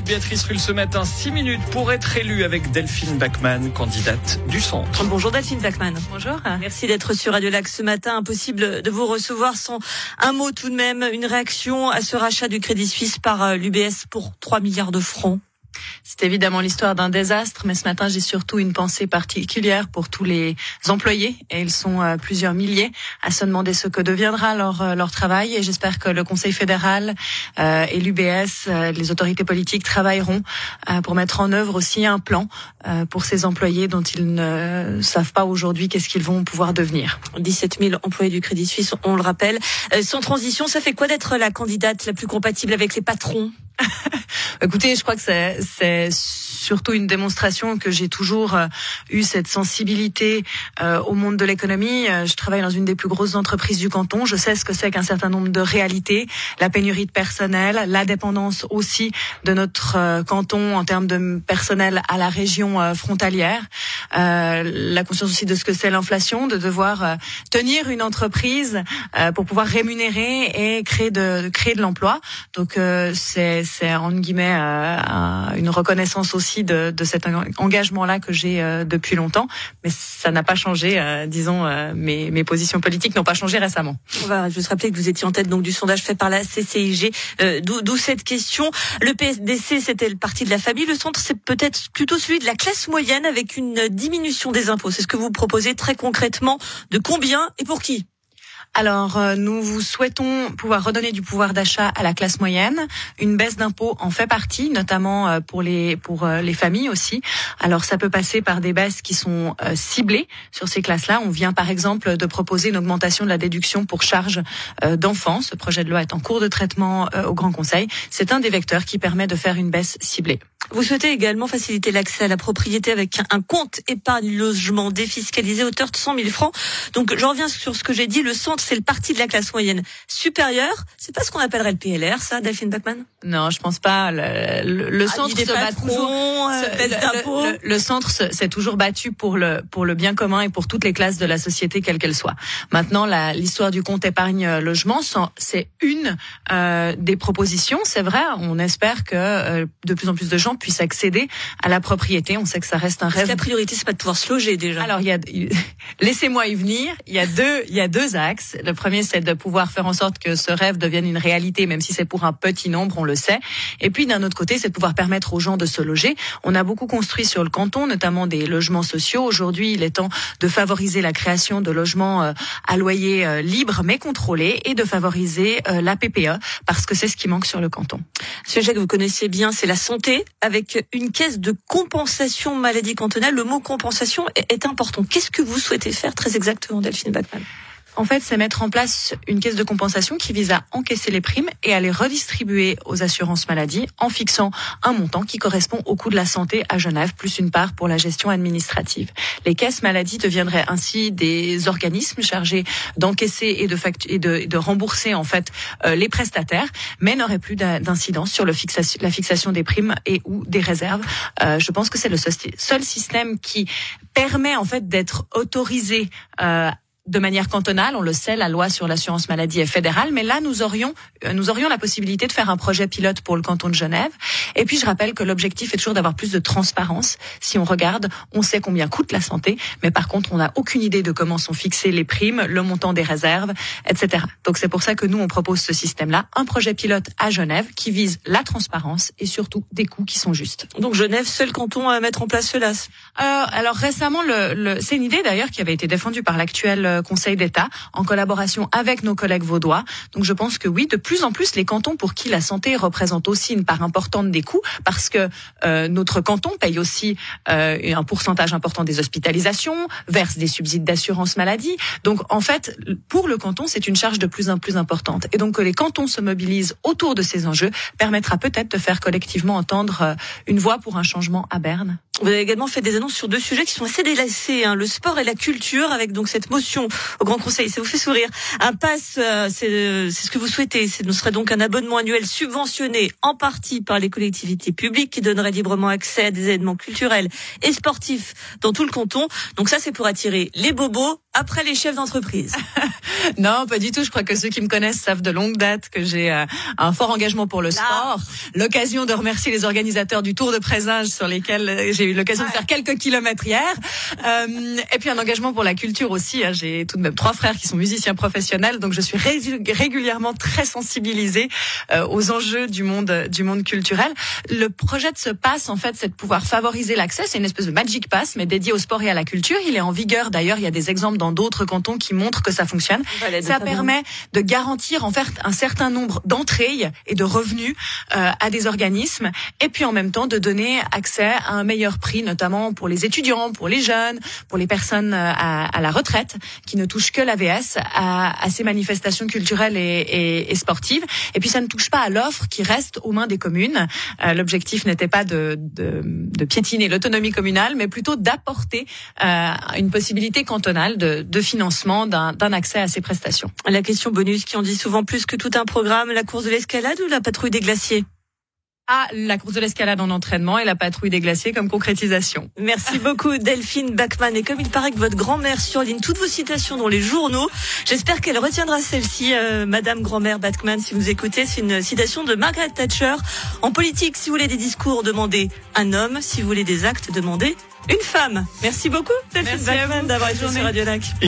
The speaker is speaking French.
de Béatrice Rulle ce matin, 6 minutes pour être élue avec Delphine Bachmann, candidate du centre. Bonjour Delphine Bachmann. Bonjour. Merci d'être sur Radio Lac ce matin. Impossible de vous recevoir sans un mot tout de même, une réaction à ce rachat du Crédit Suisse par euh, l'UBS pour 3 milliards de francs. C'est évidemment l'histoire d'un désastre, mais ce matin, j'ai surtout une pensée particulière pour tous les employés, et ils sont euh, plusieurs milliers, à se demander ce que deviendra leur, euh, leur travail. Et j'espère que le Conseil fédéral euh, et l'UBS, les autorités politiques, travailleront pour mettre en œuvre aussi un plan pour ces employés dont ils ne savent pas aujourd'hui qu'est-ce qu'ils vont pouvoir devenir. 17 000 employés du Crédit Suisse, on le rappelle. sans transition, ça fait quoi d'être la candidate la plus compatible avec les patrons? Écoutez, je crois que c'est surtout une démonstration que j'ai toujours euh, eu cette sensibilité euh, au monde de l'économie. Euh, je travaille dans une des plus grosses entreprises du canton. Je sais ce que c'est qu'un certain nombre de réalités, la pénurie de personnel, la dépendance aussi de notre canton en termes de personnel à la région frontalière, la conscience aussi de ce que c'est l'inflation, de devoir tenir une entreprise pour pouvoir rémunérer et créer de créer de l'emploi. Donc c'est c'est en guillemets une reconnaissance aussi de, cet engagement-là que j'ai euh, depuis longtemps. Mais ça n'a pas changé, euh, disons, mes, mes positions politiques n'ont pas changé récemment. On va juste rappeler que vous étiez en tête donc du sondage fait par la CCIG. D'où cette question. Le PSDC, c'était le parti de la famille. Le centre, c'est peut-être plutôt celui de la classe moyenne avec une diminution des impôts. C'est ce que vous proposez très concrètement. De combien et pour qui? Alors, euh, nous vous souhaitons pouvoir redonner du pouvoir d'achat à la classe moyenne. Une baisse d'impôts en fait partie, notamment euh, pour les pour euh, les familles aussi. Alors, ça peut passer par des baisses qui sont ciblées sur ces classes-là. On vient par exemple de proposer une augmentation de la déduction pour charges d'enfants. Ce projet de loi est en cours de traitement au Grand Conseil. C'est un des vecteurs qui permet de faire une baisse ciblée. Vous souhaitez également faciliter l'accès à la propriété avec un compte épargne logement défiscalisé hauteur de 100 000 francs. Donc, je reviens sur ce que j'ai dit. Le centre, c'est le parti de la classe moyenne supérieure. C'est pas ce qu'on appellerait le PLR, ça, Delphine Bachmann? Non, je pense pas. Le, le, ah, centre se bat toujours. Euh, le, le, centre s'est toujours battu pour le pour le bien commun et pour toutes les classes de la société, quelles qu'elles soient. Maintenant, l'histoire du compte épargne logement, c'est une euh, des propositions. C'est vrai. On espère que euh, de plus en plus de gens puissent accéder à la propriété. On sait que ça reste un rêve. La priorité, c'est pas de pouvoir se loger déjà. Alors, il y a, laissez-moi y venir. Il y a deux, il y a deux axes. Le premier, c'est de pouvoir faire en sorte que ce rêve devienne une réalité, même si c'est pour un petit nombre, on le sait. Et puis, d'un autre côté, c'est de pouvoir permettre aux gens de se loger. On a beaucoup construit sur le canton, notamment des logements sociaux. Aujourd'hui, il est temps de favoriser la création de logements euh, à loyer euh, libre, mais contrôlé, et de favoriser euh, la PPE, parce que c'est ce qui manque sur le canton. Sujet que vous connaissez bien, c'est la santé avec une caisse de compensation maladie cantonale. Le mot compensation est important. Qu'est-ce que vous souhaitez faire très exactement, Delphine Bachmann en fait, c'est mettre en place une caisse de compensation qui vise à encaisser les primes et à les redistribuer aux assurances maladie en fixant un montant qui correspond au coût de la santé à Genève, plus une part pour la gestion administrative. Les caisses maladie deviendraient ainsi des organismes chargés d'encaisser et de, rembourser en fait euh, les prestataires, mais n'auraient plus d'incidence sur le fixation, la fixation des primes et ou des réserves. Euh, je pense que c'est le seul système qui permet en fait d'être autorisé euh, de manière cantonale. On le sait, la loi sur l'assurance maladie est fédérale, mais là, nous aurions, euh, nous aurions la possibilité de faire un projet pilote pour le canton de Genève. Et puis, je rappelle que l'objectif est toujours d'avoir plus de transparence. Si on regarde, on sait combien coûte la santé, mais par contre, on n'a aucune idée de comment sont fixées les primes, le montant des réserves, etc. Donc, c'est pour ça que nous, on propose ce système-là, un projet pilote à Genève qui vise la transparence et surtout des coûts qui sont justes. Donc, Genève, seul canton à mettre en place cela. Euh, alors, récemment, le, le, c'est une idée d'ailleurs qui avait été défendue par l'actuel euh, Conseil d'État en collaboration avec nos collègues vaudois. Donc je pense que oui, de plus en plus les cantons pour qui la santé représente aussi une part importante des coûts, parce que euh, notre canton paye aussi euh, un pourcentage important des hospitalisations, verse des subsides d'assurance maladie. Donc en fait, pour le canton, c'est une charge de plus en plus importante. Et donc que les cantons se mobilisent autour de ces enjeux permettra peut-être de faire collectivement entendre euh, une voix pour un changement à Berne. Vous avez également fait des annonces sur deux sujets qui sont assez délaissés, hein, le sport et la culture, avec donc cette motion au Grand Conseil. Ça vous fait sourire. Un pass, euh, c'est ce que vous souhaitez. Ce serait donc un abonnement annuel subventionné en partie par les collectivités publiques qui donnerait librement accès à des événements culturels et sportifs dans tout le canton. Donc ça, c'est pour attirer les bobos après les chefs d'entreprise. non, pas du tout. Je crois que ceux qui me connaissent savent de longue date que j'ai euh, un fort engagement pour le sport. L'occasion de remercier les organisateurs du Tour de Présage sur lesquels euh, j'ai eu l'occasion de faire quelques kilomètres hier. Euh, et puis un engagement pour la culture aussi. Hein. J'ai tout de même trois frères qui sont musiciens professionnels, donc je suis régulièrement très sensibilisée aux enjeux du monde du monde culturel. Le projet de ce pass, en fait, c'est de pouvoir favoriser l'accès. C'est une espèce de magic pass, mais dédié au sport et à la culture. Il est en vigueur d'ailleurs. Il y a des exemples dans d'autres cantons qui montrent que ça fonctionne. ça permet de garantir en fait un certain nombre d'entrées et de revenus euh, à des organismes, et puis en même temps de donner accès à un meilleur prix, notamment pour les étudiants, pour les jeunes, pour les personnes euh, à, à la retraite qui ne touchent que l'AVS à, à ces manifestations culturelles et, et, et, sportives. Et puis ça ne touche pas à l'offre qui reste aux mains des communes. Euh, L'objectif n'était pas de, de, de piétiner l'autonomie communale, mais plutôt d'apporter euh, une possibilité cantonale de, de financement d'un accès à ces prestations. La question bonus qui en dit souvent plus que tout un programme, la course de l'escalade ou la patrouille des glaciers? À la course de l'escalade en entraînement et la patrouille des glaciers comme concrétisation. Merci beaucoup Delphine Bachmann. Et comme il paraît que votre grand-mère surligne toutes vos citations dans les journaux, j'espère qu'elle retiendra celle-ci, euh, Madame grand-mère Bachmann, si vous écoutez. C'est une citation de Margaret Thatcher. En politique, si vous voulez des discours, demandez un homme. Si vous voulez des actes, demandez une femme. Merci beaucoup Delphine Bachmann d'avoir été sur Radio Lac.